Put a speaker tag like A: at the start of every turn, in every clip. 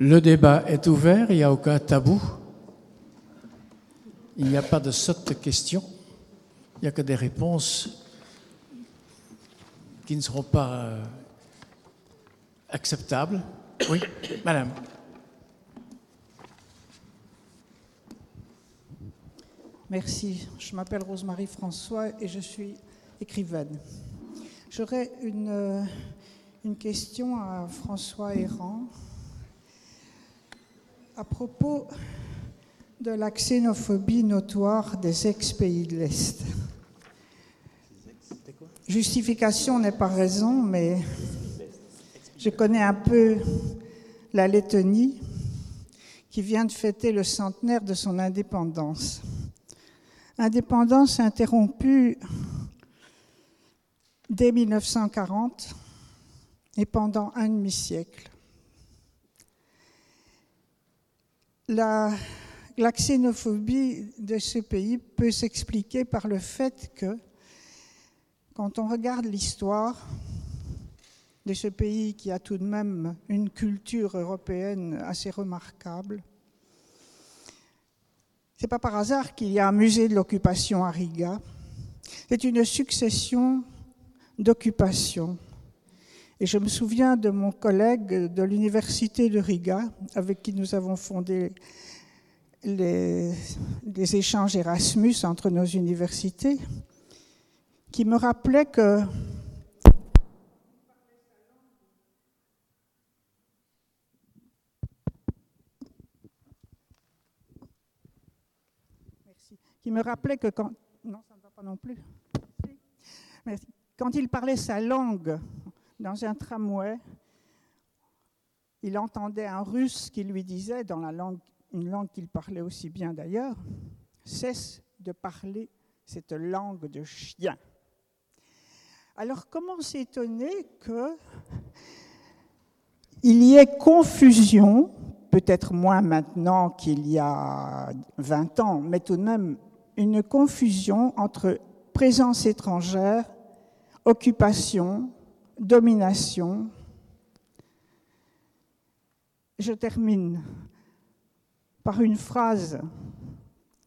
A: Le débat est ouvert, il n'y a aucun tabou. Il n'y a pas de sotte questions. Il n'y a que des réponses qui ne seront pas euh, acceptables. Oui, madame.
B: Merci. Je m'appelle Rosemarie François et je suis écrivaine. J'aurais une, euh, une question à François Errand à propos de la xénophobie notoire des ex-pays de l'Est. Justification n'est pas raison, mais je connais un peu la Lettonie qui vient de fêter le centenaire de son indépendance indépendance interrompue dès 1940 et pendant un demi-siècle. La, xénophobie de ce pays peut s'expliquer par le fait que, quand on regarde l'histoire de ce pays qui a tout de même une culture européenne assez remarquable, ce n'est pas par hasard qu'il y a un musée de l'occupation à Riga. C'est une succession d'occupations. Et je me souviens de mon collègue de l'université de Riga, avec qui nous avons fondé les, échanges Erasmus entre nos universités, qui me rappelait que qui me rappelait que quand... Non, ça ne va pas non plus. Quand il parlait sa langue dans un tramway, il entendait un russe qui lui disait, dans la langue, une langue qu'il parlait aussi bien d'ailleurs, cesse de parler cette langue de chien. Alors comment s'étonner que il y ait confusion, peut-être moins maintenant qu'il y a 20 ans, mais tout de même une confusion entre présence étrangère, occupation, domination. Je termine par une phrase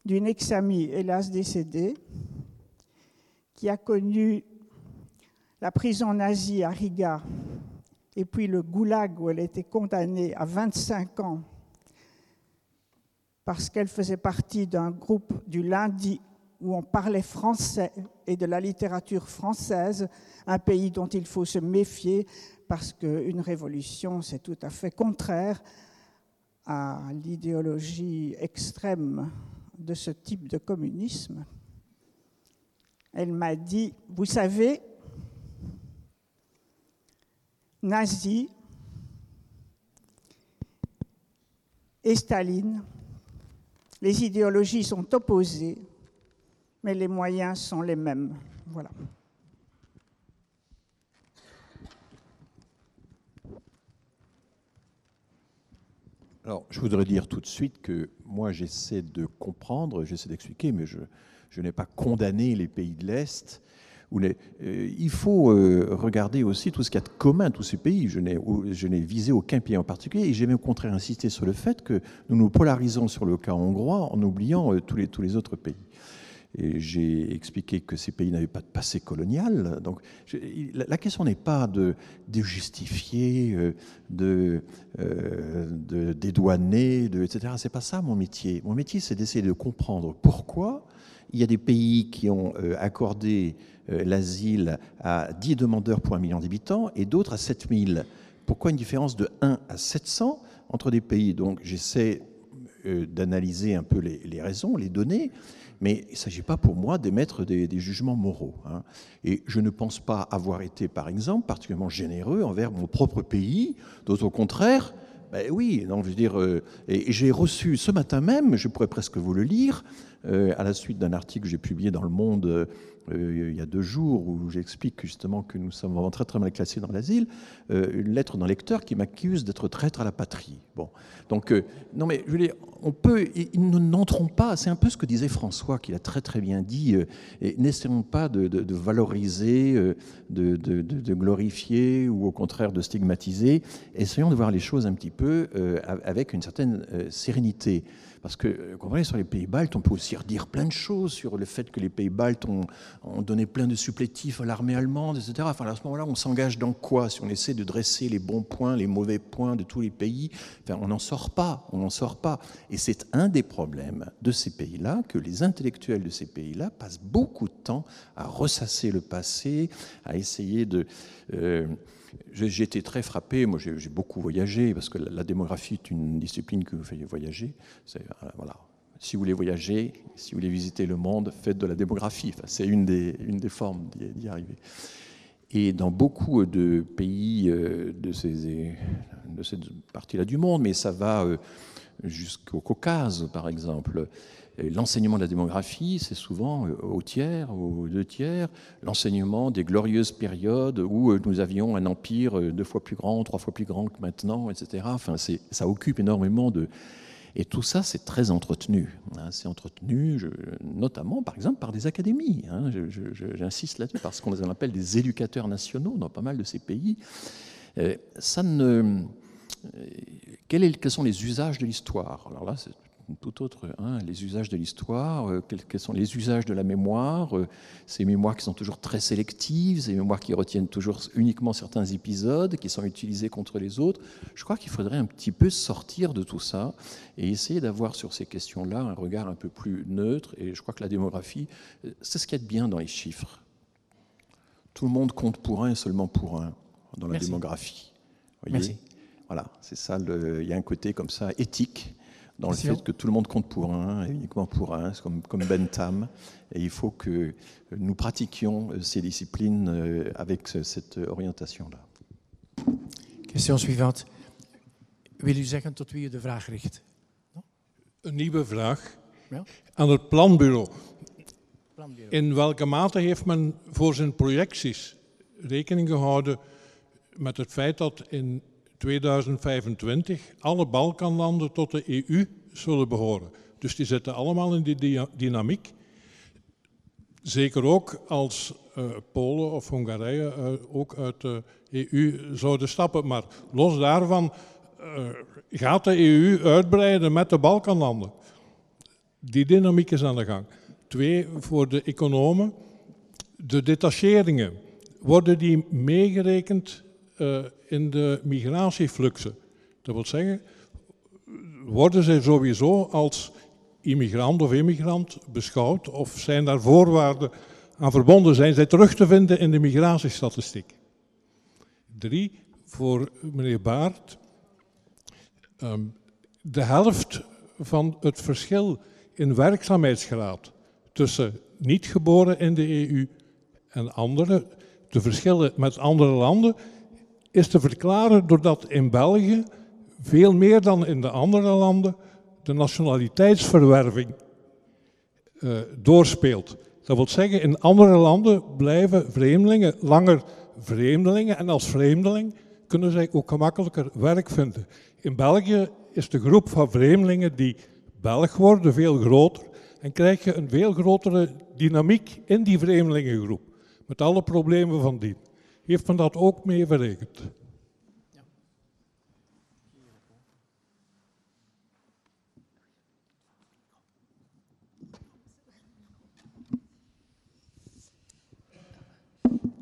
B: d'une ex-amie, hélas décédée, qui a connu la prison nazie à Riga et puis le goulag où elle était condamnée à 25 ans parce qu'elle faisait partie d'un groupe du lundi où on parlait français et de la littérature française, un pays dont il faut se méfier parce qu'une révolution, c'est tout à fait contraire à l'idéologie extrême de ce type de communisme. Elle m'a dit, vous savez, nazi et Staline les idéologies sont opposées, mais les moyens sont les mêmes. Voilà.
C: Alors, je voudrais dire tout de suite que moi, j'essaie de comprendre, j'essaie d'expliquer, mais je, je n'ai pas condamné les pays de l'Est euh, il faut euh, regarder aussi tout ce qu'il y a de commun tous ces pays. Je n'ai visé aucun pays en particulier et j'ai même au contraire insisté sur le fait que nous nous polarisons sur le cas hongrois en oubliant euh, tous les, tous les autres pays. J'ai expliqué que ces pays n'avaient pas de passé colonial. Donc, la question n'est pas de, de justifier, de, de dédouaner, de, etc. C'est pas ça mon métier. Mon métier, c'est d'essayer de comprendre pourquoi il y a des pays qui ont accordé euh, l'asile à 10 demandeurs pour un million d'habitants et d'autres à 7000. Pourquoi une différence de 1 à 700 entre des pays? Donc j'essaie euh, d'analyser un peu les, raisons, les données, mais il ne s'agit pas pour moi d'émettre des, jugements moraux. Hein. Et je ne pense pas avoir été, par exemple, particulièrement généreux envers mon propre pays, d'autres au contraire. Ben oui, je veux dire, euh, j'ai reçu ce matin même, je pourrais presque vous le lire, à la suite d'un article que j'ai publié dans Le Monde euh, il y a deux jours où j'explique justement que nous sommes vraiment très très mal classés dans l'asile, euh, une lettre d'un lecteur qui m'accuse d'être traître à la patrie. Bon, donc euh, non mais je dire, on peut, ils n'entrons pas. C'est un peu ce que disait François, qu'il a très très bien dit. et n'essayons pas de, valoriser, de, glorifier ou au contraire de stigmatiser. Essayons de voir les choses un petit peu avec une certaine sérénité. Parce que, euh, comprenez, sur les pays baltes, on peut aussi redire plein de choses sur le fait que les pays baltes ont, donné plein de supplétifs à l'armée allemande, etc. Enfin, à ce moment-là, on s'engage dans quoi Si on essaie de dresser les bons points, les mauvais points de tous les pays, enfin, on n'en sort pas, on n'en sort pas. Et c'est un des problèmes de ces pays-là, que les intellectuels de ces pays-là passent beaucoup de temps à ressasser le passé, à essayer de... Euh, j'ai été très frappé, moi j'ai beaucoup voyagé, parce que la, démographie est une discipline que vous faites voyager. Euh, voilà. Si vous voulez voyager, si vous voulez visiter le monde, faites de la démographie. C'est une des, formes d'y arriver. Et dans beaucoup de pays euh, de, cette partie-là du monde, mais ça va euh, jusqu'au Caucase, par exemple, L'enseignement de la démographie, c'est souvent euh, au tiers, aux deux tiers, l'enseignement des glorieuses périodes où nous avions un empire deux fois plus grand, trois fois plus grand que maintenant, etc. Ça occupe énormément de... Et tout ça, c'est très entretenu. Hein. C'est entretenu, notamment, par exemple, par des académies. Hein. J'insiste là-dessus, parce qu'on les appelle des éducateurs nationaux dans pas mal de ces pays. Ça ne... Quels sont les usages de l'histoire? Alors là, tout autre, hein, les usages de l'histoire, euh, quels, sont les usages de la mémoire, euh, ces mémoires qui sont toujours très sélectives, ces mémoires qui retiennent toujours uniquement certains épisodes, qui sont utilisés contre les autres. Je crois qu'il faudrait un petit peu sortir de tout ça et essayer d'avoir sur ces questions-là un regard un peu plus neutre. Et je crois que la démographie, euh, c'est ce qu'il y a de bien dans les chiffres. Tout le monde compte pour un et seulement pour un dans la démographie.
A: Merci.
C: Voilà, c'est ça. il y a un côté comme ça éthique dans le fait que tout le monde compte pour un, et uniquement pour un, comme, comme Bentham. Et il faut que nous pratiquions euh, ces disciplines euh, avec cette orientation-là.
A: Question suivante. Wil u zeggen tot wie u de vraag richt?
D: Een nieuwe vraag ja? aan het planbureau. planbureau. In welke mate heeft men voor zijn projecties rekening gehouden met het feit dat in 2025 alle Balkanlanden tot de EU zullen behoren. Dus die zitten allemaal in die dynamiek. Zeker ook als uh, Polen of Hongarije uh, ook uit de EU zouden stappen. Maar los daarvan uh, gaat de EU uitbreiden met de Balkanlanden. Die dynamiek is aan de gang. Twee, voor de economen. De detacheringen, worden die meegerekend uh, in de migratiefluxen. Dat wil zeggen, worden zij sowieso als immigrant of immigrant beschouwd of zijn daar voorwaarden aan verbonden? Zijn zij terug te vinden in de migratiestatistiek? Drie, voor meneer Baart. Um, de helft van het verschil in werkzaamheidsgraad tussen niet geboren in de EU en andere, de verschillen met andere landen, is te verklaren doordat in België veel meer dan in de andere landen de nationaliteitsverwerving uh, doorspeelt. Dat wil zeggen, in andere landen blijven vreemdelingen langer vreemdelingen en als vreemdeling kunnen zij ook gemakkelijker werk vinden. In België is de groep van vreemdelingen die Belg worden veel groter en krijg je een veel grotere dynamiek in die vreemdelingengroep, met alle problemen van die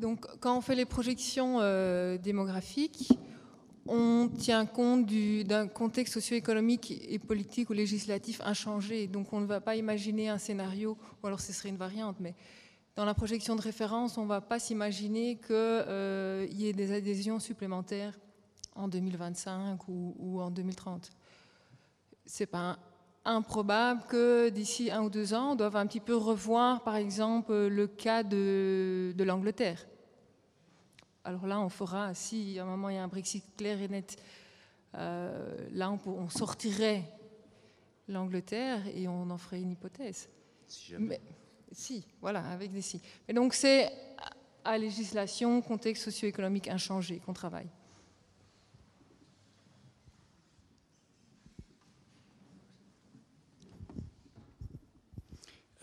E: Donc, quand on fait les projections euh, démographiques, on tient compte d'un contexte socio-économique et politique ou législatif inchangé. Donc, on ne va pas imaginer un scénario, ou alors ce serait une variante, mais dans la projection de référence, on ne va pas s'imaginer qu'il euh, y ait des adhésions supplémentaires en 2025 ou, en 2030. C'est pas improbable que d'ici un ou deux ans, on doive un petit peu revoir, par exemple, le cas de, l'Angleterre. Alors là, on fera, si à un moment il y a un Brexit clair et net, euh, là on sortirait l'Angleterre et on en ferait une hypothèse. si, voilà, avec des si. Et donc c'est à législation, contexte socio-économique inchangé qu'on travaille.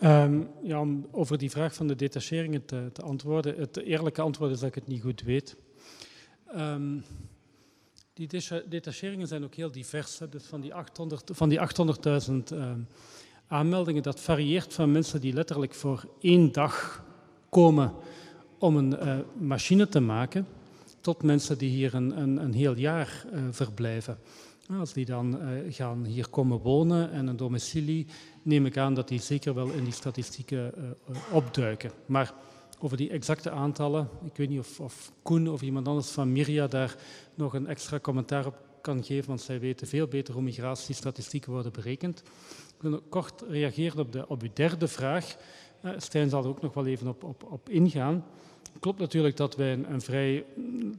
F: Um, ja, om over die vraag van de detacheringen te, te, antwoorden. Het eerlijke antwoord is dat ik het niet goed weet. Um, die detacheringen zijn ook heel divers. Dus van die 800.000 van die 800 um, aanmeldingen, dat varieert van mensen die letterlijk voor één dag komen om een uh, machine te maken, tot mensen die hier een, een, een heel jaar uh, verblijven. Als die dan uh, gaan hier komen wonen en een domicilie, neem ik aan dat die zeker wel in die statistieken opduiken. Maar over die exacte aantallen, ik weet niet of, of Koen of iemand anders van Miria daar nog een extra commentaar op kan geven, want zij weten veel beter hoe migratiestatistieken worden berekend. Ik wil kort reageren op, de, op uw derde vraag. Uh, Stijn zal er ook nog wel even op, op, op ingaan. Klopt natuurlijk dat wij een, een vrij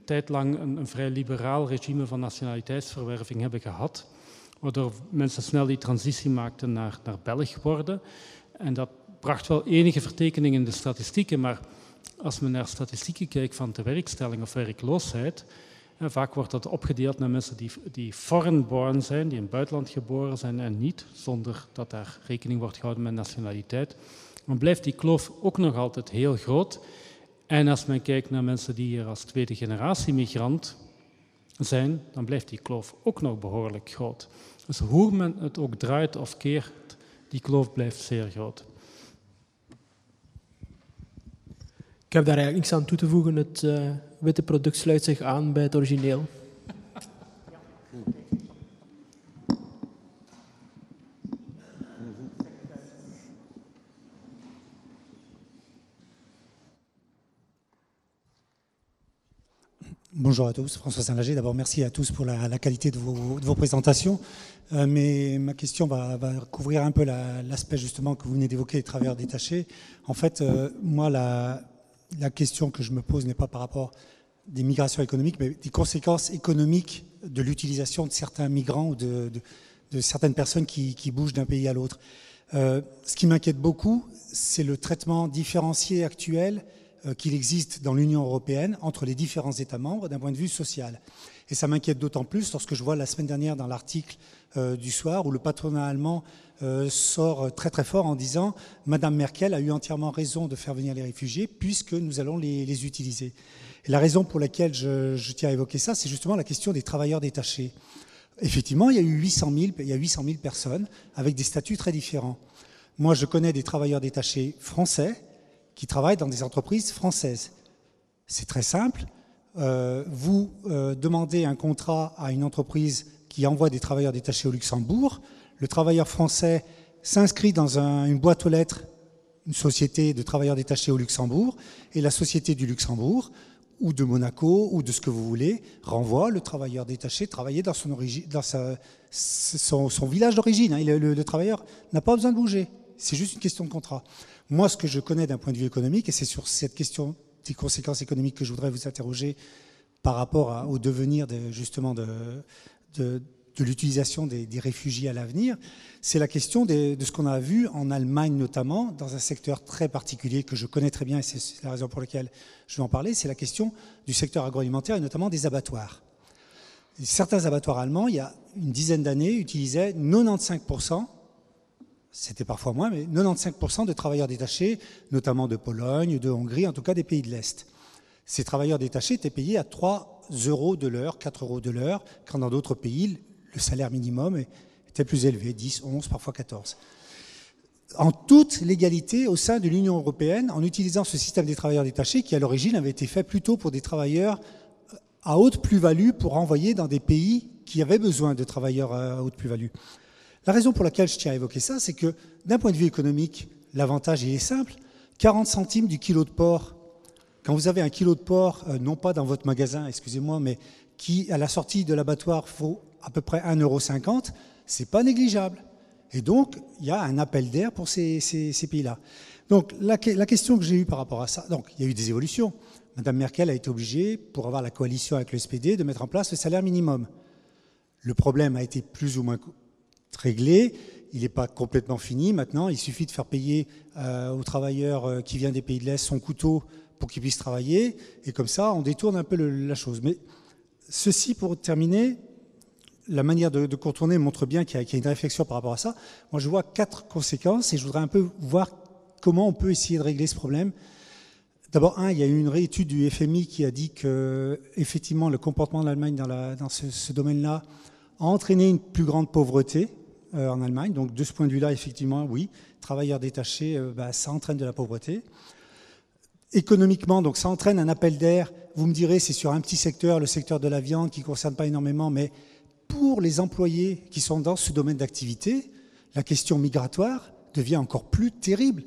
F: tijd lang een, een, vrij liberaal regime van nationaliteitsverwerving hebben gehad, waardoor mensen snel die transitie maakten naar, naar Belg worden. En dat bracht wel enige vertekening in de statistieken, maar als men naar statistieken kijkt van tewerkstelling of werkloosheid, Vaak wordt dat opgedeeld naar mensen die, die foreign born zijn, die in het buitenland geboren zijn en niet, zonder dat daar rekening wordt gehouden met nationaliteit. Dan blijft die kloof ook nog altijd heel groot. En als men kijkt naar mensen die hier als tweede generatie migrant zijn, dan blijft die kloof ook nog behoorlijk groot. Dus hoe men het ook draait of keert, die kloof blijft zeer groot.
G: Ik heb daar eigenlijk niks aan toe te voegen. Het uh, witte product sluit zich aan bij het origineel.
H: Bonjour à tous, François Saint-Lager. D'abord, merci à tous pour la, la qualité de vos, de vos présentations. Euh, mais ma question va, va couvrir un peu l'aspect la, justement que vous venez d'évoquer, les travailleurs détachés. En fait, euh, moi, la, la question que je me pose n'est pas par rapport des migrations économiques, mais des conséquences économiques de l'utilisation de certains migrants ou de, certaines personnes qui, bougent d'un pays à l'autre. Euh, ce qui m'inquiète beaucoup, c'est le traitement différencié actuel euh, qu'il existe dans l'Union européenne entre les différents États membres d'un point de vue social. Et ça m'inquiète d'autant plus lorsque je vois la semaine dernière dans l'article euh, du soir où le patronat allemand sort très très fort en disant Madame Merkel a eu entièrement raison de faire venir les réfugiés puisque nous allons les, les utiliser. Et la raison pour laquelle je, je tiens à évoquer ça, c'est justement la question des travailleurs détachés. Effectivement, il y a eu 800 000, il y a 800 000 personnes avec des statuts très différents. Moi, je connais des travailleurs détachés français qui travaillent dans des entreprises françaises. C'est très simple. Euh, vous euh, demandez un contrat à une entreprise qui envoie des travailleurs détachés au Luxembourg. Le travailleur français s'inscrit dans un, une boîte aux lettres, une société de travailleurs détachés au Luxembourg, et la société du Luxembourg, ou de Monaco, ou de ce que vous voulez, renvoie le travailleur détaché travailler dans son, village d'origine. Hein. Le, le, le travailleur n'a pas besoin de bouger. C'est juste une question de contrat. Moi, ce que je connais d'un point de vue économique, et c'est sur cette question des conséquences économiques que je voudrais vous interroger par rapport au devenir de, justement de, de l'utilisation des, réfugiés à l'avenir, c'est la question de ce qu'on a vu en Allemagne notamment, dans un secteur très particulier que je connais très bien, et c'est la raison pour laquelle je vais en parler, c'est la question du secteur agroalimentaire et notamment des abattoirs. Certains abattoirs allemands, il y a une dizaine d'années, utilisaient 95%, c'était parfois moins, mais 95% de travailleurs détachés, notamment de Pologne, de Hongrie, en tout cas des pays de l'Est. Ces travailleurs détachés étaient payés à 3 euros de l'heure, 4 euros de l'heure, quand dans d'autres pays, le salaire minimum était plus élevé, 10, 11, parfois 14. En toute légalité au sein de l'Union européenne, en utilisant ce système des travailleurs détachés, qui à l'origine avait été fait plutôt pour des travailleurs à haute plus-value pour envoyer dans des pays qui avaient besoin de travailleurs à haute plus-value. La raison pour laquelle je tiens à évoquer ça, c'est que d'un point de vue économique, l'avantage est simple. 40 centimes du kilo de porc quand vous avez un kilo de porc, euh, non pas dans votre magasin, excusez-moi, mais qui, à la sortie de l'abattoir, vaut à peu près 1,50€, c'est pas négligeable. Et donc, il y a un appel d'air pour ces, pays-là. Donc, la, la, question que j'ai eue par rapport à ça, donc, il y a eu des évolutions. Madame Merkel a été obligée, pour avoir la coalition avec le SPD, de mettre en place le salaire minimum. Le problème a été plus ou moins réglé. il n'est pas complètement fini maintenant. Il suffit de faire payer euh, aux travailleurs euh, qui viennent des pays de l'Est son couteau pour qu'ils puissent travailler. Et comme ça, on détourne un peu la chose. Mais ceci, pour terminer, la manière de, contourner montre bien qu'il y, a une réflexion par rapport à ça. Moi, je vois quatre conséquences et je voudrais un peu voir comment on peut essayer de régler ce problème. D'abord, un, il y a eu une réétude du FMI qui a dit que, effectivement, le comportement de l'Allemagne dans, dans, ce, domaine-là a entraîné une plus grande pauvreté euh, en Allemagne. Donc, de ce point de vue-là, effectivement, oui, travailleurs détachés, euh, bah, ça entraîne de la pauvreté. Économiquement, donc, ça entraîne un appel d'air. Vous me direz, c'est sur un petit secteur, le secteur de la viande, qui ne concerne pas énormément, mais pour les employés qui sont dans ce domaine d'activité, la question migratoire devient encore plus terrible.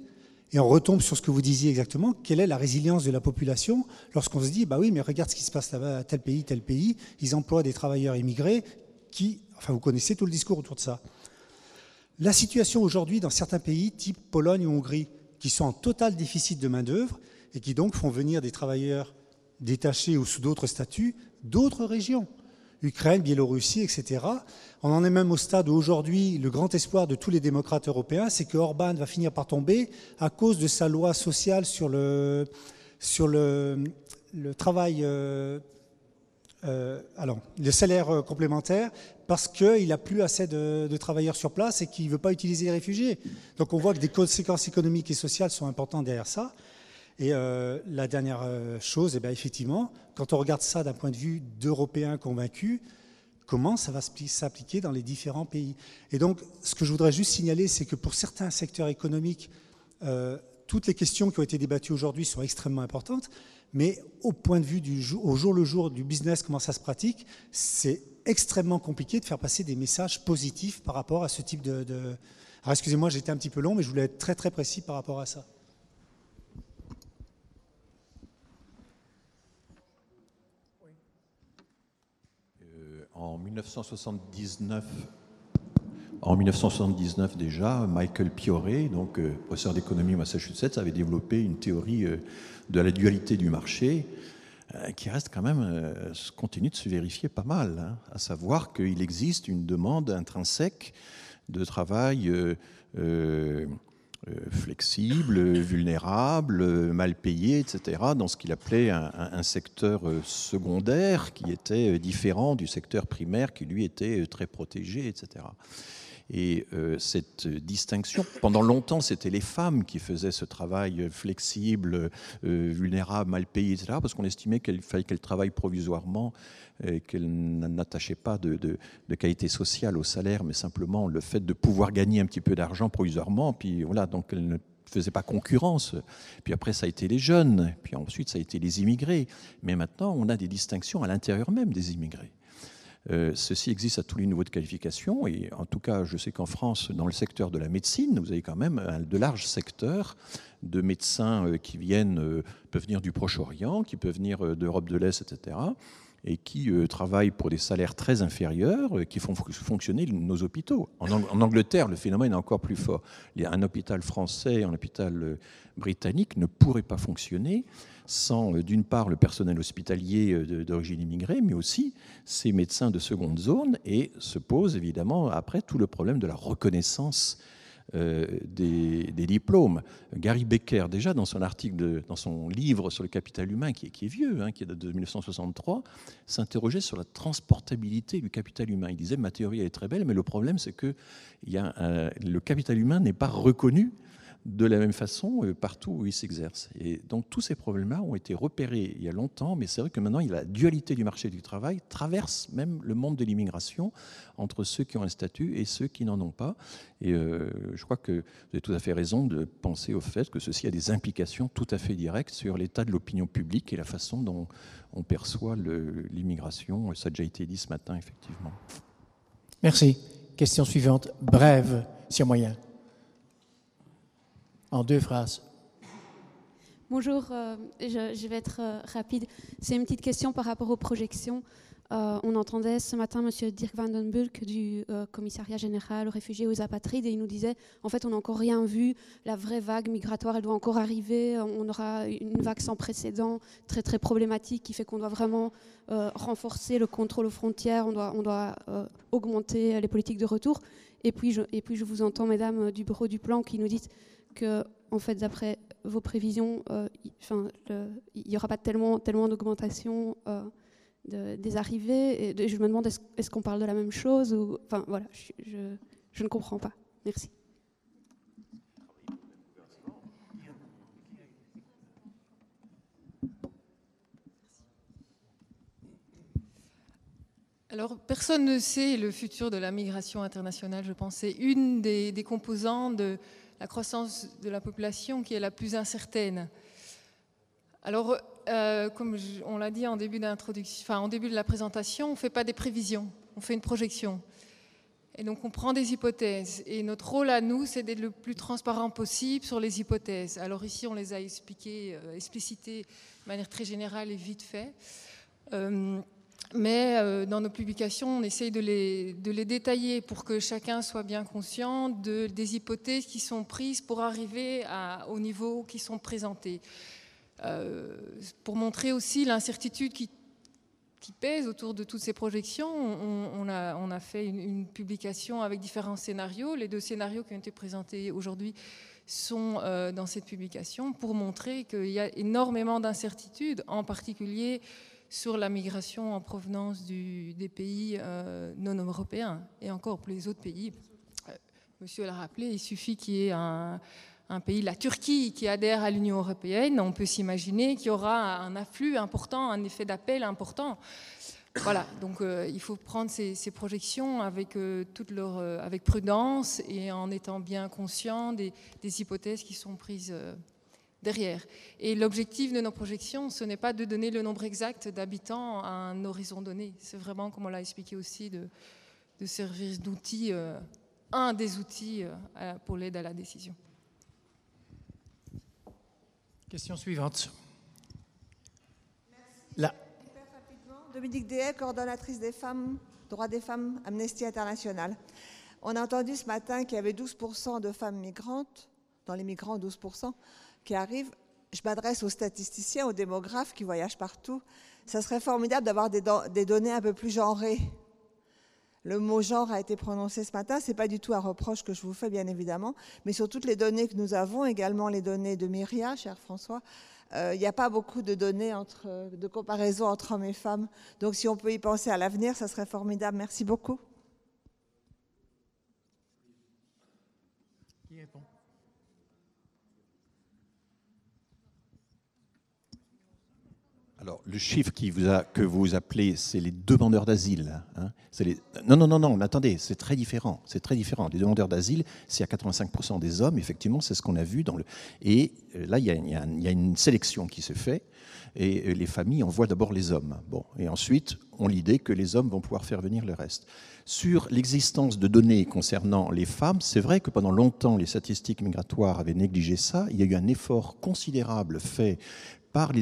H: Et on retombe sur ce que vous disiez exactement, quelle est la résilience de la population lorsqu'on se dit, bah oui, mais regarde ce qui se passe là-bas, tel pays, tel pays, ils emploient des travailleurs immigrés qui, enfin vous connaissez tout le discours autour de ça. La situation aujourd'hui dans certains pays, type Pologne ou Hongrie, qui sont en total déficit de main-d'œuvre et qui donc font venir des travailleurs détachés ou sous d'autres statuts d'autres régions. Ukraine, Biélorussie, etc. On en est même au stade où aujourd'hui, le grand espoir de tous les démocrates européens, c'est que Orban va finir par tomber à cause de sa loi sociale sur le, sur le, travail, euh, euh, alors, le salaire euh, complémentaire, parce qu'il n'a plus assez de, de, travailleurs sur place et qu'il ne veut pas utiliser les réfugiés. Donc on voit que des conséquences économiques et sociales sont importantes derrière ça. Et euh, la dernière euh, chose, eh bien, effectivement, quand on regarde ça d'un point de vue d'Européens convaincus, comment ça va s'appliquer dans les différents pays? Et donc, ce que je voudrais juste signaler, c'est que pour certains secteurs économiques, euh, toutes les questions qui ont été débattues aujourd'hui sont extrêmement importantes, mais au point de vue du jour, au jour le jour du business, comment ça se pratique, c'est extrêmement compliqué de faire passer des messages positifs par rapport à ce type de... de... Alors excusez-moi, j'étais un petit peu long, mais je voulais être très très précis par rapport à ça.
C: En 1979, en 1979 déjà, Michael Pioré, donc euh, professeur d'économie au Massachusetts, avait développé une théorie euh, de la dualité du marché euh, qui reste quand même, continue de se vérifier pas mal, hein, à savoir qu'il existe une demande intrinsèque de travail flexible, vulnérable, mal payé, etc., dans ce qu'il appelait un, secteur euh, secondaire qui était euh, différent du secteur primaire qui lui était très protégé, etc. Et cette distinction, pendant longtemps, c'était les femmes qui faisaient ce travail flexible, vulnérable, mal payé, etc., parce qu'on estimait qu'il fallait qu'elles travaillent provisoirement qu'elle n'attachait pas de, qualité sociale au salaire, mais simplement le fait de pouvoir gagner un petit peu d'argent provisoirement. Puis voilà, donc elle ne faisait pas concurrence. Puis après, ça a été les jeunes, puis ensuite, ça a été les immigrés. Mais maintenant, on a des distinctions à l'intérieur même des immigrés. Euh, ceci existe à tous les niveaux de qualification et en tout cas, je sais qu'en France, dans le secteur de la médecine, vous avez quand même de larges secteurs de médecins euh, qui viennent, euh, peuvent venir du Proche-Orient, qui peuvent venir d'Europe de l'Est, etc et qui travaillent pour des salaires très inférieurs, qui font fonctionner nos hôpitaux. En, Angleterre, le phénomène est encore plus fort. Un hôpital français, un hôpital britannique ne pourrait pas fonctionner sans, d'une part, le personnel hospitalier d'origine immigrée, mais aussi ces médecins de seconde zone, et se pose évidemment après tout le problème de la reconnaissance euh, des, diplômes. Gary Becker, déjà dans son article, dans son livre sur le capital humain, qui est, vieux, hein, qui est de 1963, s'interrogeait sur la transportabilité du capital humain. Il disait, ma théorie est très belle, mais le problème c'est que le capital humain n'est pas reconnu de la même façon euh, partout où il s'exerce. Et donc tous ces problèmes-là ont été repérés il y a longtemps, mais c'est vrai que maintenant la dualité du marché du travail traverse même le monde de l'immigration entre ceux qui ont un statut et ceux qui n'en ont pas. Et euh, je crois que vous avez tout à fait raison de penser au fait que ceci a des implications tout à fait directes sur l'état de l'opinion publique et la façon dont on perçoit l'immigration. Ça a déjà été dit ce matin, effectivement.
A: Merci. Question suivante, brève, si moyen en deux phrases.
I: Bonjour, euh, je, vais être euh, rapide. C'est une petite question par rapport aux projections. euh, on entendait ce matin M. Dirk van den Bulk du commissariat général aux réfugiés et aux apatrides et il nous disait en fait on n'a encore rien vu, la vraie vague migratoire elle doit encore arriver, on aura une vague sans précédent très très problématique qui fait qu'on doit vraiment renforcer le contrôle aux frontières, on doit, on doit augmenter les politiques de retour. Et puis, je, et puis je vous entends, mesdames du bureau du plan, qui nous dites que en fait d'après vos prévisions, il n'y aura pas tellement, d'augmentation des arrivées. Je me demande est-ce qu'on parle de la même chose ou, Enfin voilà, je, ne comprends pas. Merci.
E: Alors, personne ne sait le futur de la migration internationale, je pense. C'est une des, composants de la croissance de la population qui est la plus incertaine. Alors, euh, comme on l'a dit en début, enfin, en début de la présentation, on ne fait pas des prévisions, on fait une projection. Et donc on prend des hypothèses. Et notre rôle à nous, c'est d'être le plus transparent possible sur les hypothèses. Alors ici, on les a expliquées, euh, explicitées de manière très générale et vite fait. Euh, mais dans nos publications, on essaye de les, détailler pour que chacun soit bien conscient de, des hypothèses qui sont prises pour arriver au niveau qui sont présentés. Euh, pour montrer aussi l'incertitude qui, pèse autour de toutes ces projections, on, a, fait une, publication avec différents scénarios. Les deux scénarios qui ont été présentés aujourd'hui sont euh, dans cette publication pour montrer qu'il y a énormément d'incertitudes, en particulier sur la migration en provenance des pays euh, non européens et encore pour les autres pays. monsieur l'a rappelé, il suffit qu'il y ait un, pays, la Turquie, qui adhère à l'Union européenne, on peut s'imaginer qu'il y aura un afflux important, un effet d'appel important. Voilà, donc euh, il faut prendre ces, projections avec, euh, toute euh, avec prudence et en étant bien conscient des, hypothèses qui sont prises derrière. Et l'objectif de nos projections, ce n'est pas de donner le nombre exact d'habitants à un horizon donné. C'est vraiment, comme on l'a expliqué aussi, de, de servir d'outil, un des outils pour l'aide à la décision.
A: Question suivante.
J: Merci. Là. Dominique Dehay, coordonnatrice des femmes, droits des femmes, Amnesty International. On a entendu ce matin qu'il y avait 12% de femmes migrantes, dans les migrants 12%, qui arrivent. Je m'adresse aux statisticiens, aux démographes qui voyagent partout. Ça serait formidable d'avoir des, données un peu plus genrées le mot genre a été prononcé ce matin. Ce n'est pas du tout un reproche que je vous fais, bien évidemment, mais sur toutes les données que nous avons, également les données de Myria, cher François, euh, il n'y a pas beaucoup de données de comparaison entre hommes et femmes. Donc si on peut y penser à l'avenir, ça serait formidable. Merci beaucoup.
C: Alors, le chiffre que vous appelez, c'est les demandeurs d'asile. Hein. Non, non, non, non, attendez, c'est très différent. C'est très différent. Les demandeurs d'asile, c'est à 85% des hommes, effectivement, c'est ce qu'on a vu dans le. Et euh, là, il y, a, une sélection qui se fait, et euh, les familles envoient d'abord les hommes. Bon, et ensuite, on l'idée que les hommes vont pouvoir faire venir le reste. Sur l'existence de données concernant les femmes, c'est vrai que pendant longtemps, les statistiques migratoires avaient négligé ça. Il y a eu un effort considérable fait par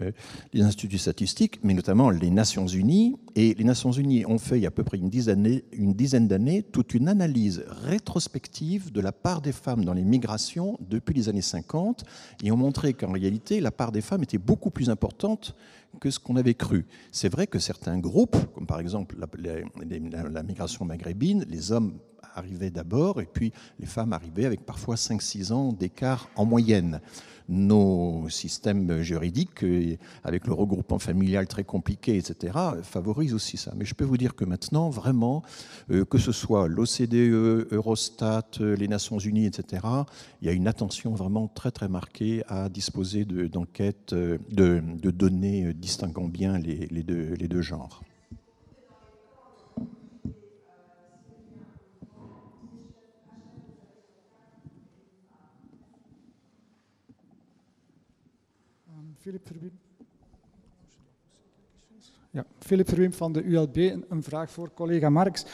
C: euh, les instituts statistiques, mais notamment les Nations Unies. Et les Nations Unies ont fait il y a à peu près une dizaine d'années toute une analyse rétrospective de la part des femmes dans les migrations depuis les années 50 et ont montré qu'en réalité, la part des femmes était beaucoup plus importante que ce qu'on avait cru. C'est vrai que certains groupes, comme par exemple la, migration maghrébine, les hommes arrivaient d'abord et puis les femmes arrivaient avec parfois 5-6 ans d'écart en moyenne nos systèmes juridiques, euh, avec le regroupement familial très compliqué, etc., favorisent aussi ça. Mais je peux vous dire que maintenant, vraiment, euh, que ce soit l'OCDE, Eurostat, euh, les Nations Unies, etc., il y a une attention vraiment très très marquée à disposer d'enquêtes, de, données distinguant bien les, deux, genres.
K: Philip Verwiem. Ja, Philip van de ULB. Een vraag voor collega Marx.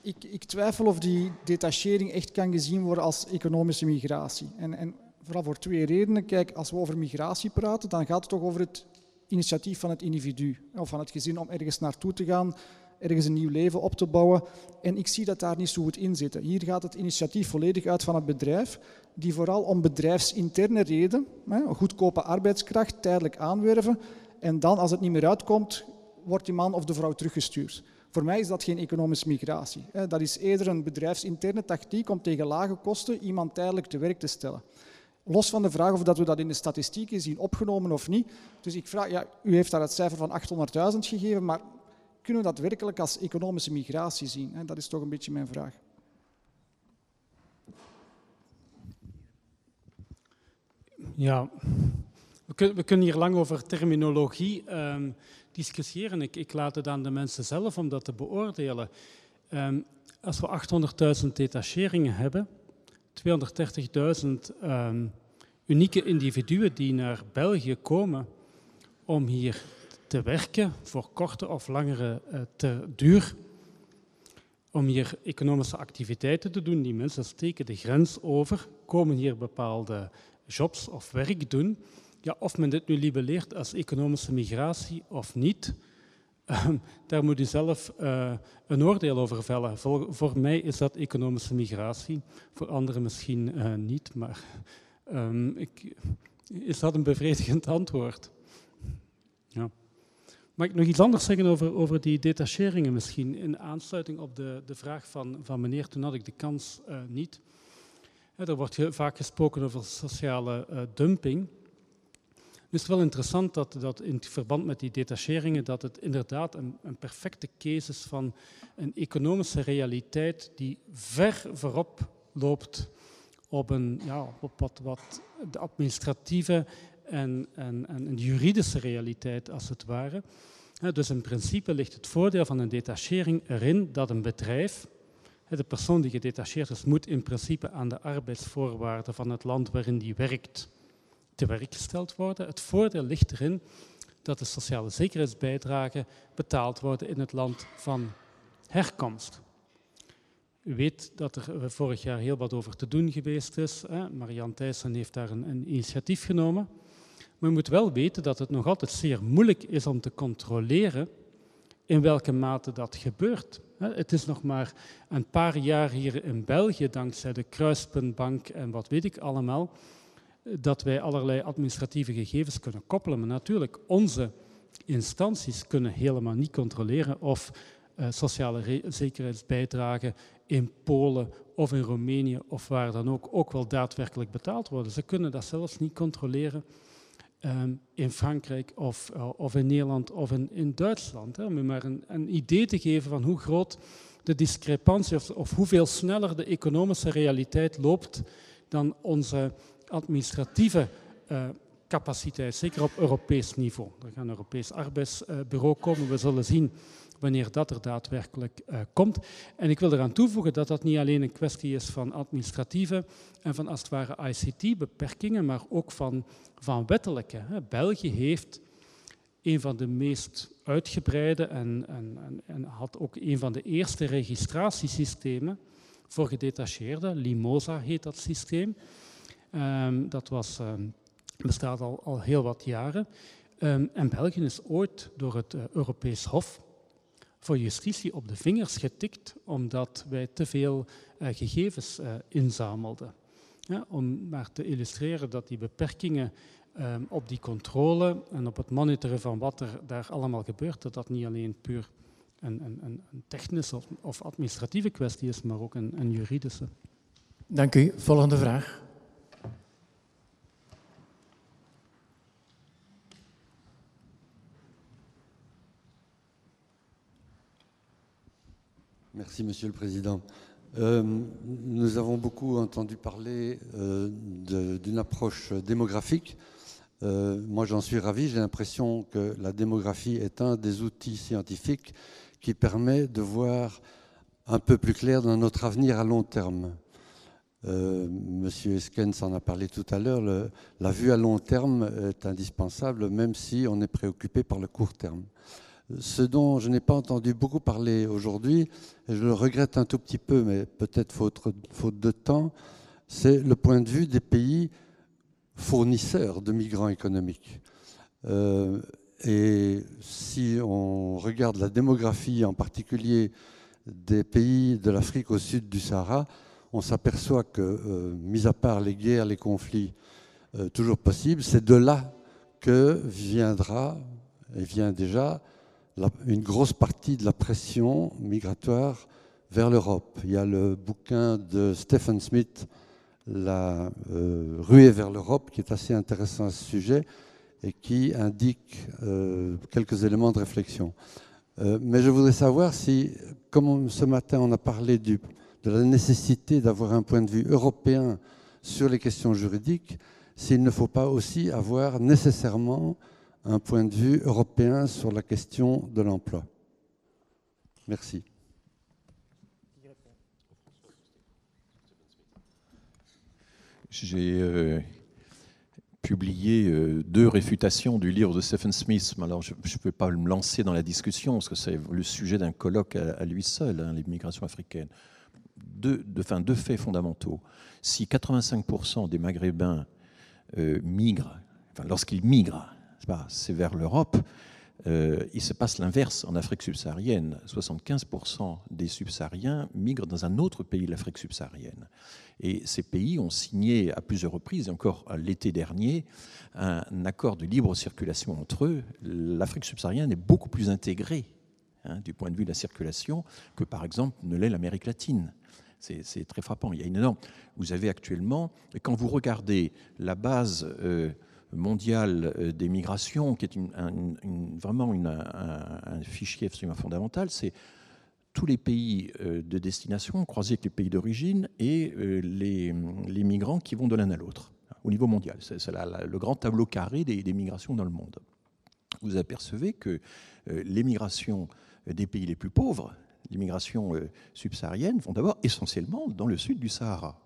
K: Ik, ik, twijfel of die detachering echt kan gezien worden als economische migratie. En, en vooral voor twee redenen. Kijk, als we over migratie praten, dan gaat het toch over het initiatief van het individu of van het gezin om ergens naartoe te gaan, ergens een nieuw leven op te bouwen. En ik zie dat daar niet zo goed in zitten. Hier gaat het initiatief volledig uit van het bedrijf, die vooral om bedrijfsinterne reden, goedkope arbeidskracht, tijdelijk aanwerven, en dan als het niet meer uitkomt, wordt die man of de vrouw teruggestuurd. Voor mij is dat geen economische migratie. Dat is eerder een bedrijfsinterne tactiek om tegen lage kosten iemand tijdelijk te werk te stellen. Los van de vraag of dat we dat in de statistieken zien opgenomen of niet. Dus ik vraag, ja, u heeft daar het cijfer van 800.000 gegeven, maar kunnen we dat werkelijk als economische migratie zien? Dat is toch een beetje mijn vraag.
F: Ja, we kunnen, hier lang over terminologie um, discussiëren. Ik, ik, laat het aan de mensen zelf om dat te beoordelen. Um, als we 800.000 detacheringen hebben, 230.000 um, unieke individuen die naar België komen om hier te werken voor korte of langere uh, duur, om hier economische activiteiten te doen. Die mensen steken de grens over, komen hier bepaalde jobs of werk doen. Ja, of men dit nu libelleert als economische migratie of niet, daar moet u zelf uh, een oordeel over vellen. Voor, mij is dat economische migratie, voor anderen misschien uh, niet, maar um, ik, is dat een bevredigend antwoord? Ja. Mag ik nog iets anders zeggen over, over die detacheringen misschien? In aansluiting op de, de vraag van, van meneer, toen had ik de kans uh, niet. Er wordt vaak gesproken over sociale uh, Het is wel interessant dat, dat in verband met die detacheringen dat het inderdaad een, een, perfecte case is van een economische realiteit die ver voorop loopt op, een, ja, op wat, wat de administratieve en, en, en de juridische realiteit als het ware. Dus in principe ligt het voordeel van een detachering erin dat een bedrijf, de persoon die gedetacheerd is, moet in principe aan de arbeidsvoorwaarden van het land waarin die werkt te werk gesteld worden. Het voordeel ligt erin dat de sociale zekerheidsbijdragen betaald worden in het land van herkomst. U weet dat er vorig jaar heel wat over te doen geweest is. Marianne Thijssen heeft daar een, een initiatief genomen. Maar moet wel weten dat het nog altijd zeer moeilijk is om te controleren in welke mate dat gebeurt. Het is nog maar een paar jaar hier in België, dankzij de Kruispuntbank en wat weet ik allemaal, dat wij allerlei administratieve gegevens kunnen koppelen. Maar natuurlijk, onze instanties kunnen helemaal niet controleren of uh, sociale zekerheidsbijdragen in Polen of in Roemenië of waar dan ook ook wel daadwerkelijk betaald worden. Ze kunnen dat zelfs niet controleren um, in Frankrijk of, uh, of in Nederland of in, in Duitsland. Hè, om maar een, een, idee te geven van hoe groot de discrepantie of, of hoeveel sneller de economische realiteit loopt dan onze administratieve uh, capaciteit, zeker op Europees niveau. Er gaat een Europees arbeidsbureau komen. We zullen zien wanneer dat er daadwerkelijk uh, komt. En ik wil eraan toevoegen dat dat niet alleen een kwestie is van administratieve en van als het ware ICT-beperkingen, maar ook van, van wettelijke. Hè. België heeft een van de meest uitgebreide en, en, en, en, had ook een van de eerste registratiesystemen voor gedetacheerden. Limosa heet dat systeem. Um, dat was, um, bestaat al, al heel wat jaren. Um, en België is ooit door het uh, Europees Hof voor justitie op de vingers getikt omdat wij te veel uh, gegevens uh, inzamelden. Ja, om maar te illustreren dat die beperkingen op die controle en op het monitoren van wat er daar allemaal gebeurt, dat dat niet alleen puur een, een, een technische of, of, administratieve kwestie is, maar ook een, een juridische.
A: Dank u. Volgende vraag.
L: Merci, Monsieur le Président. Euh, nous avons beaucoup entendu parler euh, d'une approche démographique. Euh, moi, j'en suis ravi. J'ai l'impression que la démographie est un des outils scientifiques qui permet de voir un peu plus clair dans notre avenir à long terme. Monsieur Eskens en a parlé tout à l'heure. La vue à long terme est indispensable, même si on est préoccupé par le court terme. Ce dont je n'ai pas entendu beaucoup parler aujourd'hui, et je le regrette un tout petit peu, mais peut-être faute, de temps, c'est le point de vue des pays fournisseurs de migrants économiques. Euh, et si on regarde la démographie, en particulier des pays de l'Afrique au sud du Sahara, on s'aperçoit que, euh, mis à part les guerres, les conflits euh, toujours possibles, c'est de là que viendra, et vient déjà, une grosse partie de la pression migratoire vers l'Europe. Il y a le bouquin de Stephen Smith, La euh, ruée vers l'Europe, qui est assez intéressant à ce sujet et qui indique quelques éléments de réflexion. mais je voudrais savoir si, comme ce matin on a parlé de la nécessité d'avoir un point de vue européen sur les questions juridiques, s'il ne faut pas aussi avoir nécessairement un point de vue européen sur la question de l'emploi. Merci.
C: J'ai euh, publié euh, deux réfutations du livre de Stephen Smith. Alors, je ne peux pas me lancer dans la discussion parce que c'est le sujet d'un colloque à, lui seul, hein, l'immigration africaine deux, deux faits fondamentaux. Si 85% des Maghrébins euh, migrent, lorsqu'ils migrent, c'est vers l'Europe, euh, il se passe l'inverse en Afrique subsaharienne. 75% des subsahariens migrent dans un autre pays l'Afrique subsaharienne. Et ces pays ont signé à plusieurs reprises, encore l'été dernier, un accord de libre circulation entre eux. L'Afrique subsaharienne est beaucoup plus intégrée hein, du point de vue de la circulation que, par exemple, ne l'est l'Amérique latine. C'est très frappant. Il y a une énorme. Vous avez actuellement, quand vous regardez la base euh, mondiale euh, des migrations, qui est vraiment un, fichier absolument fondamental, c'est tous les pays euh, de destination croisés avec les pays d'origine et les, migrants qui vont de l'un à l'autre au niveau mondial. C'est le grand tableau carré des, migrations dans le monde. Vous apercevez que les migrations des pays les plus pauvres, l'immigration euh, subsaharienne vont d'abord essentiellement dans le sud du Sahara.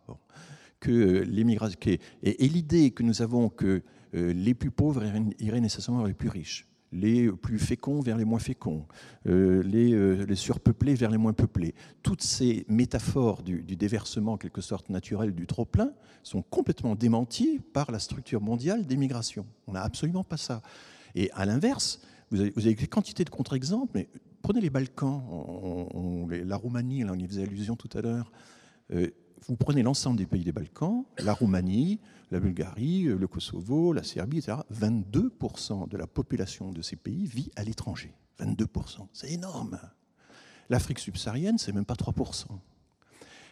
C: Que euh, et, l'idée que nous avons que euh, les plus pauvres iraient nécessairement vers les plus riches, les plus féconds vers les moins féconds, les, surpeuplés vers les moins peuplés. Toutes ces métaphores du, déversement, en quelque sorte naturel, du trop-plein, sont complètement démenties par la structure mondiale des migrations. On n'a absolument pas ça. Et à l'inverse, vous avez, vous avez quantité de contre-exemples, mais prenez les Balkans, la Roumanie, là on y faisait allusion tout à l'heure. Euh, vous prenez l'ensemble des pays des Balkans, la Roumanie, la Bulgarie, euh, le Kosovo, la Serbie, etc. 22% de la population de ces pays vit à l'étranger. 22%, c'est énorme. L'Afrique subsaharienne, c'est même pas 3%.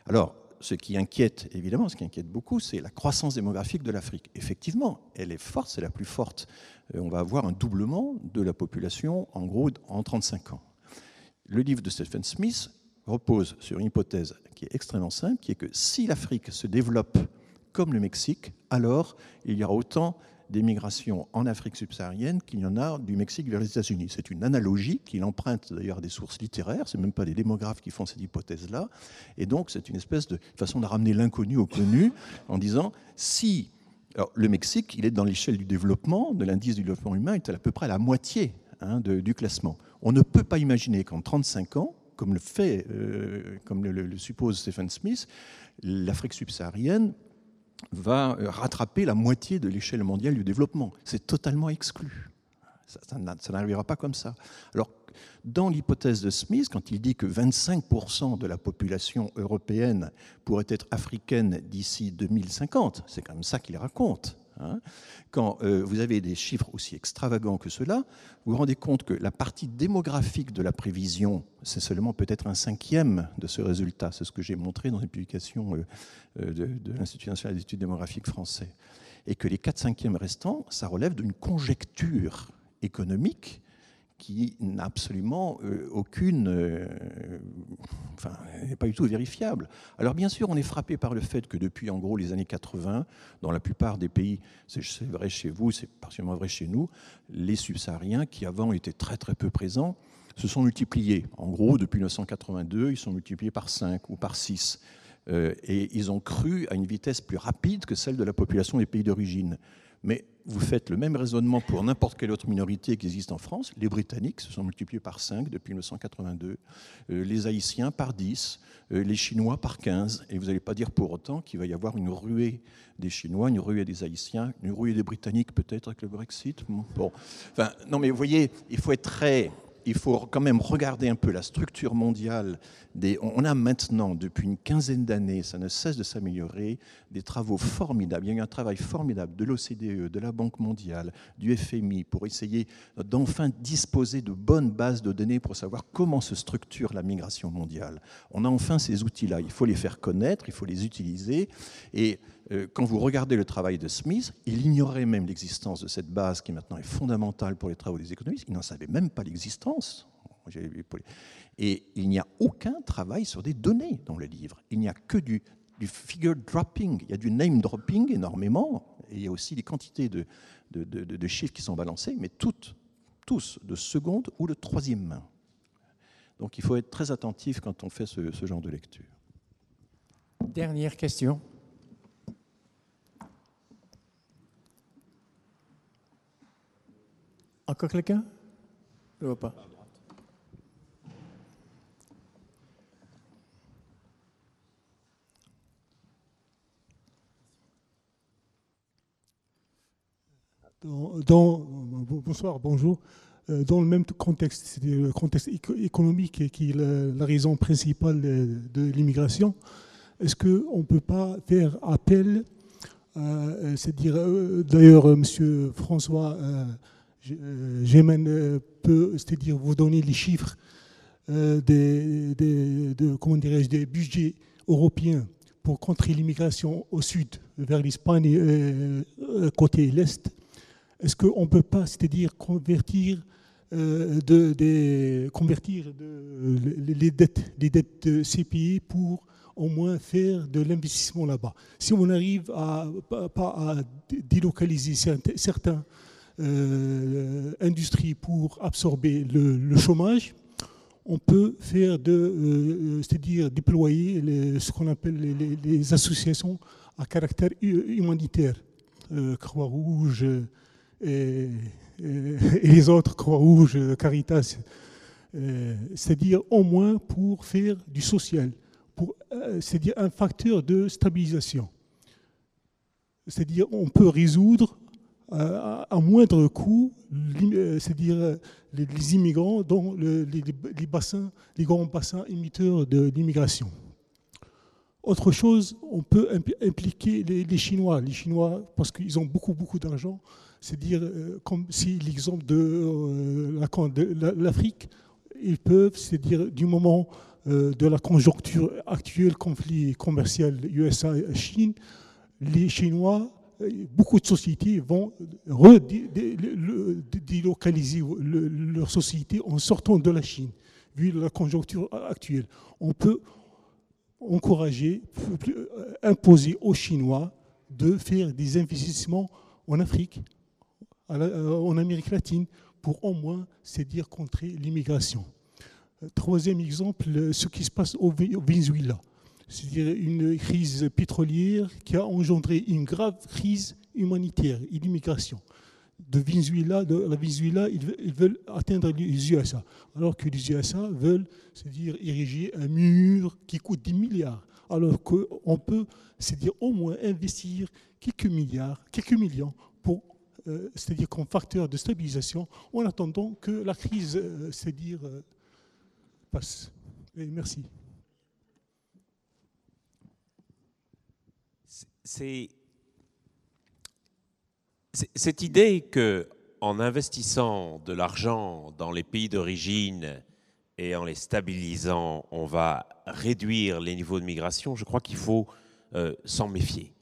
C: Alors, ce qui inquiète, évidemment, ce qui inquiète beaucoup, c'est la croissance démographique de l'Afrique. Effectivement, elle est forte, c'est la plus forte. Euh, on va avoir un doublement de la population, en gros, en 35 ans le livre de Stephen Smith repose sur une hypothèse qui est extrêmement simple, qui est que si l'Afrique se développe comme le Mexique, alors il y aura autant d'émigration en Afrique subsaharienne qu'il y en a du Mexique vers les États-Unis. C'est une analogie qu'il emprunte d'ailleurs des sources littéraires, ce même pas des démographes qui font cette hypothèse-là, et donc c'est une espèce de façon de ramener l'inconnu au connu en disant si le Mexique, il est dans l'échelle du développement, de l'indice du développement humain, il est à peu près à la moitié hein, du classement. On ne peut pas imaginer qu'en 35 ans, comme le fait, euh, comme le, suppose Stephen Smith, l'Afrique subsaharienne va euh, rattraper la moitié de l'échelle mondiale du développement. C'est totalement exclu. Ça, ça n'arrivera pas comme ça. Alors, dans l'hypothèse de Smith, quand il dit que 25% de la population européenne pourrait être africaine d'ici 2050, c'est quand même ça qu'il raconte. Hein. Quand euh, vous avez des chiffres aussi extravagants que cela, vous vous rendez compte que la partie démographique de la prévision, c'est seulement peut-être un cinquième de ce résultat. C'est ce que j'ai montré dans une publication euh, euh, de, de l'Institut national d'études démographiques français. Et que les 4 cinquièmes restants, ça relève d'une conjecture économique qui n'a absolument euh, aucune, euh, enfin, n'est pas du tout vérifiable. Alors bien sûr, on est frappé par le fait que depuis en gros les années 80, dans la plupart des pays, c'est vrai chez vous, c'est particulièrement vrai chez nous, les subsahariens qui avant étaient très très peu présents se sont multipliés. En gros, depuis 1982, ils sont multipliés par 5 ou par 6. Euh, et ils ont cru à une vitesse plus rapide que celle de la population des pays d'origine. Mais vous faites le même raisonnement pour n'importe quelle autre minorité qui existe en France. Les Britanniques se sont multipliés par 5 depuis 1982, euh, les Haïtiens par 10, euh, les Chinois par 15. Et vous n'allez pas dire pour autant qu'il va y avoir une ruée des Chinois, une ruée des Haïtiens, une ruée des Britanniques peut-être avec le Brexit. Bon. Enfin, non, mais vous voyez, il faut être très il faut quand même regarder un peu la structure mondiale. On a maintenant, depuis une quinzaine d'années, ça ne cesse de s'améliorer, des travaux formidables. Il y a eu un travail formidable de l'OCDE, de la Banque mondiale, du FMI, pour essayer d'enfin disposer de bonnes bases de données pour savoir comment se structure la migration mondiale. On a enfin ces outils-là. Il faut les faire connaître, il faut les utiliser. Et quand vous regardez le travail de Smith, il ignorait même l'existence de cette base qui maintenant est fondamentale pour les travaux des économistes. Il n'en savait même pas l'existence. Et il n'y a aucun travail sur des données dans le livre. Il n'y a que du, figure dropping. Il y a du name dropping énormément. Et il y a aussi des quantités de, chiffres qui sont balancés, mais tous de seconde ou de troisième main. Donc il faut être très attentif quand on fait ce genre de lecture.
A: Dernière question. Encore quelqu'un? Je ne vois pas.
M: Dans, bonsoir, bonjour. Euh, dans le même contexte, c'est le contexte économique qui est la, raison principale de, l'immigration, est-ce qu'on ne peut pas faire appel, euh, c'est-à-dire, euh, d'ailleurs, M. François euh, J'aimerais peut, c'est-à-dire vous donner les chiffres euh, des, de, comment des budgets européens pour contrer l'immigration au sud, vers l'Espagne, euh, côté l'Est. Est-ce qu'on ne peut pas, c'est-à-dire convertir, de, convertir les, dettes, les dettes de ces pays pour au moins faire de l'investissement là-bas? Si on arrive à, pas à délocaliser certains euh, industrie pour absorber le, chômage, on peut faire de, euh, c'est-à-dire déployer ce qu'on appelle les, associations à caractère humanitaire, euh, Croix-Rouge et, les autres, Croix-Rouge, Caritas, c'est-à-dire au moins pour faire du social, pour, c'est-à-dire un facteur de stabilisation. C'est-à-dire on peut résoudre euh, à moindre coût, euh, c'est-à-dire euh, les, immigrants dans les, bassins, les grands bassins émetteurs de l'immigration. Autre chose, on peut impliquer les, Chinois. Les Chinois, parce qu'ils ont beaucoup, beaucoup d'argent, c'est-à-dire, comme si l'exemple de l'Afrique, ils peuvent, c'est-à-dire, du moment de la conjoncture actuelle, conflit commercial USA-Chine, les Chinois beaucoup de sociétés vont redélocaliser leur société en sortant de la Chine, vu la conjoncture actuelle. On peut encourager, imposer aux Chinois de faire des investissements en Afrique, en Amérique latine, pour au moins, c'est dire, contrer l'immigration. Troisième exemple, ce qui se passe au Venezuela c'est-à-dire une crise pétrolière qui a engendré une grave crise humanitaire et d'immigration. De Venezuela, de la Venezuela, ils veulent atteindre les USA, alors que les USA veulent, c'est-à-dire ériger un mur qui coûte 10 milliards, alors qu'on peut, c'est-à-dire au moins investir quelques milliards, quelques millions pour, euh, c'est-à-dire comme facteur de stabilisation, en attendant que la crise, euh, c'est-à-dire euh, passe. merci.
N: C'est cette idée que en investissant de l'argent dans les pays d'origine et en les stabilisant, on va réduire les niveaux de migration, je crois qu'il faut euh, s'en méfier.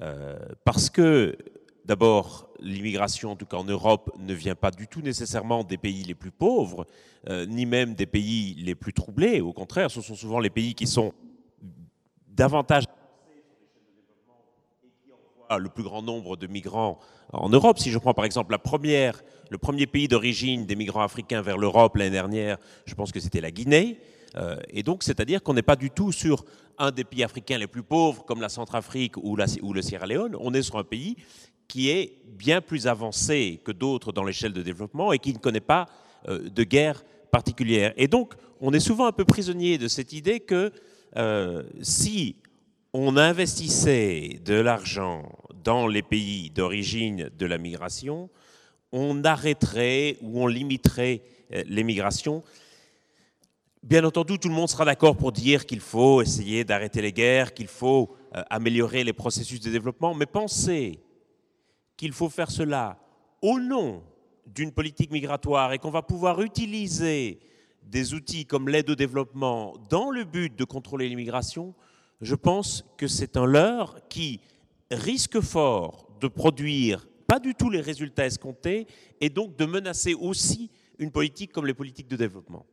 N: Euh, parce que, d'abord, l'immigration, en tout cas en Europe, ne vient pas du tout nécessairement des pays les plus pauvres, euh, ni même des pays les plus troublés. Au contraire, ce sont souvent les pays qui sont davantage le plus grand nombre de migrants en Europe. Si je prends par exemple le premier pays d'origine des migrants africains vers l'Europe l'année dernière, je pense que c'était la Guinée. Euh, et donc, c'est-à-dire qu'on n'est pas du tout sur un des pays africains les plus pauvres, comme la Centrafrique ou, la, le Sierra Leone. On est sur un pays qui est bien plus avancé que d'autres dans l'échelle de développement et qui ne connaît pas euh, de guerre particulière. Et donc, on est souvent un peu prisonnier de cette idée que euh, si on investissait de l'argent dans les pays d'origine de la migration, on arrêterait ou on limiterait euh, l'émigration. Bien entendu, tout le monde sera d'accord pour dire qu'il faut essayer d'arrêter les guerres, qu'il faut euh, améliorer les processus de développement, mais penser qu'il faut faire cela au nom d'une politique migratoire et qu'on va pouvoir utiliser des outils comme l'aide au développement dans le but de contrôler l'immigration, je pense que c'est un leurre qui risque fort de produire pas du tout les résultats escomptés et donc de menacer aussi une politique comme les politiques de développement.